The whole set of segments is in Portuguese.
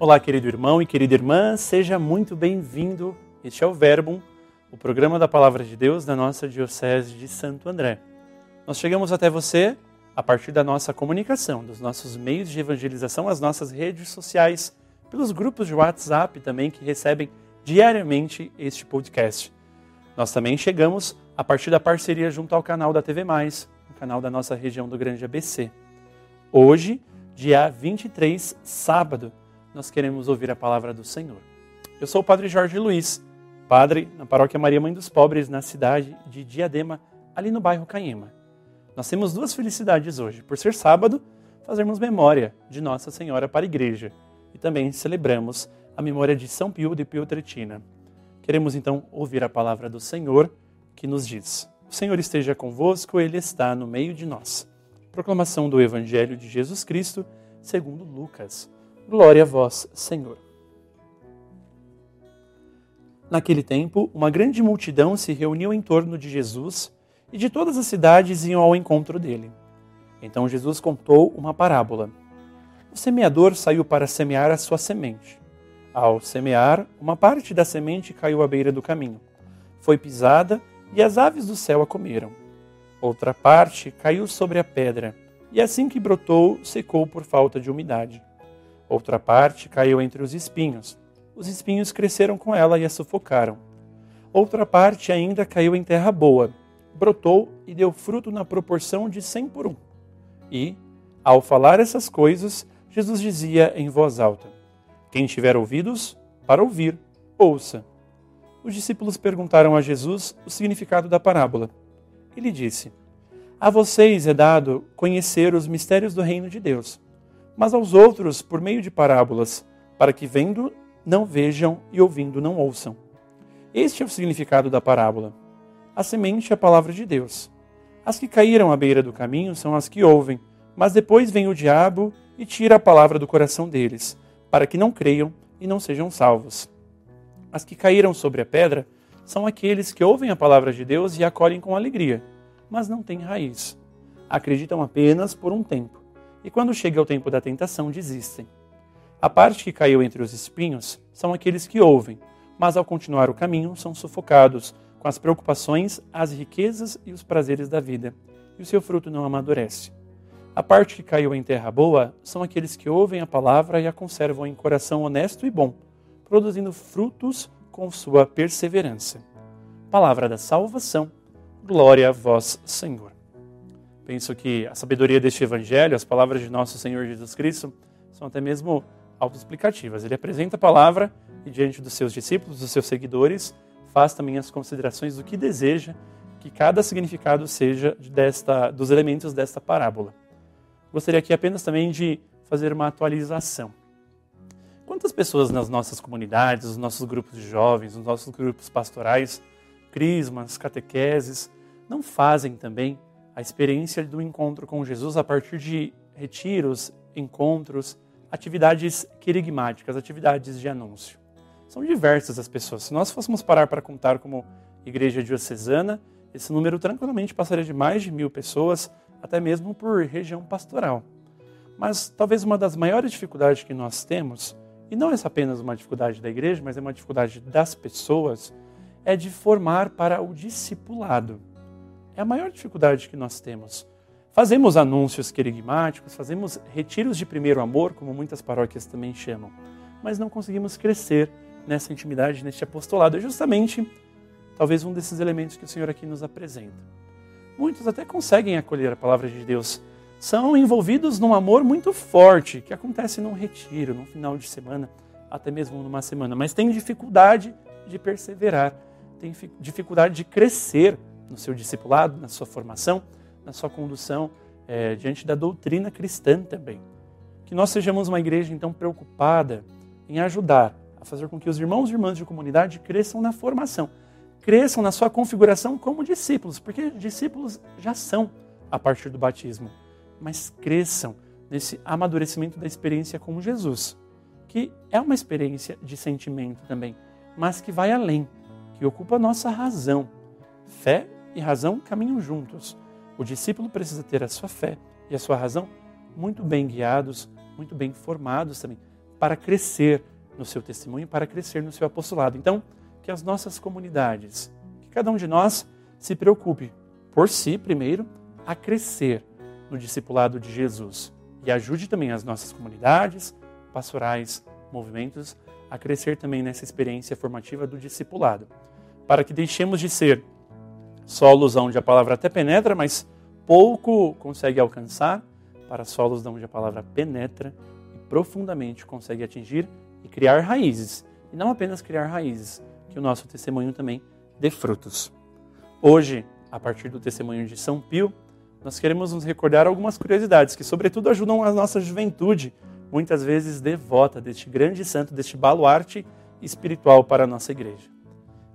Olá, querido irmão e querida irmã, seja muito bem-vindo. Este é o Verbum, o programa da Palavra de Deus da nossa Diocese de Santo André. Nós chegamos até você a partir da nossa comunicação, dos nossos meios de evangelização, as nossas redes sociais, pelos grupos de WhatsApp também que recebem diariamente este podcast. Nós também chegamos a partir da parceria junto ao canal da TV Mais, o canal da nossa região do Grande ABC. Hoje, dia 23, sábado, nós queremos ouvir a palavra do Senhor. Eu sou o Padre Jorge Luiz, padre na Paróquia Maria Mãe dos Pobres, na cidade de Diadema, ali no bairro Canhema. Nós temos duas felicidades hoje. Por ser sábado, fazermos memória de Nossa Senhora para a Igreja e também celebramos a memória de São Pio de Pietrelcina. Queremos então ouvir a palavra do Senhor que nos diz: O Senhor esteja convosco, ele está no meio de nós. Proclamação do Evangelho de Jesus Cristo, segundo Lucas. Glória a vós, Senhor. Naquele tempo, uma grande multidão se reuniu em torno de Jesus e de todas as cidades iam ao encontro dele. Então Jesus contou uma parábola. O semeador saiu para semear a sua semente. Ao semear, uma parte da semente caiu à beira do caminho. Foi pisada e as aves do céu a comeram. Outra parte caiu sobre a pedra, e assim que brotou, secou por falta de umidade. Outra parte caiu entre os espinhos. Os espinhos cresceram com ela e a sufocaram. Outra parte ainda caiu em terra boa, brotou e deu fruto na proporção de cem por um. E, ao falar essas coisas, Jesus dizia em voz alta: Quem tiver ouvidos, para ouvir, ouça. Os discípulos perguntaram a Jesus o significado da parábola. Ele disse: A vocês é dado conhecer os mistérios do reino de Deus mas aos outros por meio de parábolas, para que vendo não vejam e ouvindo não ouçam. Este é o significado da parábola. A semente é a palavra de Deus. As que caíram à beira do caminho são as que ouvem, mas depois vem o diabo e tira a palavra do coração deles, para que não creiam e não sejam salvos. As que caíram sobre a pedra são aqueles que ouvem a palavra de Deus e acolhem com alegria, mas não têm raiz. Acreditam apenas por um tempo e quando chega o tempo da tentação, desistem. A parte que caiu entre os espinhos são aqueles que ouvem, mas ao continuar o caminho são sufocados com as preocupações, as riquezas e os prazeres da vida, e o seu fruto não amadurece. A parte que caiu em terra boa são aqueles que ouvem a palavra e a conservam em coração honesto e bom, produzindo frutos com sua perseverança. Palavra da salvação. Glória a vós, Senhor. Penso que a sabedoria deste evangelho, as palavras de nosso Senhor Jesus Cristo, são até mesmo autoexplicativas. Ele apresenta a palavra e, diante dos seus discípulos, dos seus seguidores, faz também as considerações do que deseja que cada significado seja desta, dos elementos desta parábola. Gostaria aqui apenas também de fazer uma atualização. Quantas pessoas nas nossas comunidades, nos nossos grupos de jovens, nos nossos grupos pastorais, crismas, catequeses, não fazem também a experiência do encontro com Jesus a partir de retiros, encontros, atividades querigmáticas, atividades de anúncio. São diversas as pessoas. Se nós fôssemos parar para contar como igreja diocesana, esse número tranquilamente passaria de mais de mil pessoas, até mesmo por região pastoral. Mas talvez uma das maiores dificuldades que nós temos, e não é apenas uma dificuldade da igreja, mas é uma dificuldade das pessoas, é de formar para o discipulado. É a maior dificuldade que nós temos. Fazemos anúncios querigmáticos, fazemos retiros de primeiro amor, como muitas paróquias também chamam, mas não conseguimos crescer nessa intimidade, neste apostolado. É justamente, talvez, um desses elementos que o Senhor aqui nos apresenta. Muitos até conseguem acolher a palavra de Deus, são envolvidos num amor muito forte, que acontece num retiro, num final de semana, até mesmo numa semana, mas têm dificuldade de perseverar, têm dificuldade de crescer no seu discipulado, na sua formação, na sua condução é, diante da doutrina cristã também. Que nós sejamos uma igreja, então, preocupada em ajudar a fazer com que os irmãos e irmãs de comunidade cresçam na formação, cresçam na sua configuração como discípulos, porque discípulos já são a partir do batismo, mas cresçam nesse amadurecimento da experiência com Jesus, que é uma experiência de sentimento também, mas que vai além, que ocupa a nossa razão. Fé e razão caminham juntos. O discípulo precisa ter a sua fé e a sua razão muito bem guiados, muito bem formados também, para crescer no seu testemunho, para crescer no seu apostolado. Então, que as nossas comunidades, que cada um de nós se preocupe por si primeiro a crescer no discipulado de Jesus e ajude também as nossas comunidades, pastorais, movimentos a crescer também nessa experiência formativa do discipulado, para que deixemos de ser solos onde a palavra até penetra, mas pouco consegue alcançar, para solos onde a palavra penetra e profundamente consegue atingir e criar raízes. E não apenas criar raízes, que o nosso testemunho também dê frutos. Hoje, a partir do testemunho de São Pio, nós queremos nos recordar algumas curiosidades que, sobretudo, ajudam a nossa juventude, muitas vezes devota deste grande santo, deste baluarte espiritual para a nossa igreja.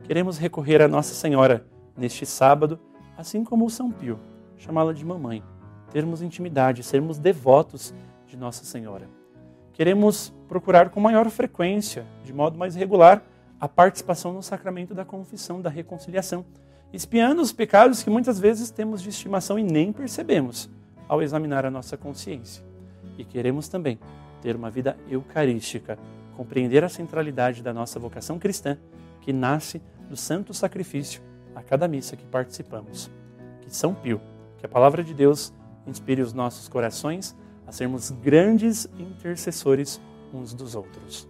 Queremos recorrer a Nossa Senhora neste sábado, assim como o São Pio, chamá-la de mamãe, termos intimidade, sermos devotos de Nossa Senhora. Queremos procurar com maior frequência, de modo mais regular, a participação no sacramento da confissão, da reconciliação espiando os pecados que muitas vezes temos de estimação e nem percebemos ao examinar a nossa consciência. E queremos também ter uma vida eucarística, compreender a centralidade da nossa vocação cristã, que nasce do santo sacrifício a cada missa que participamos. Que São Pio, que a palavra de Deus inspire os nossos corações a sermos grandes intercessores uns dos outros.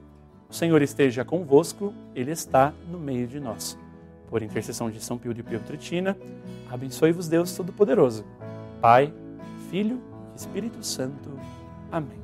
O Senhor esteja convosco, Ele está no meio de nós por intercessão de São Pio de Pietrelcina, abençoe-vos Deus Todo-Poderoso, Pai, Filho e Espírito Santo. Amém.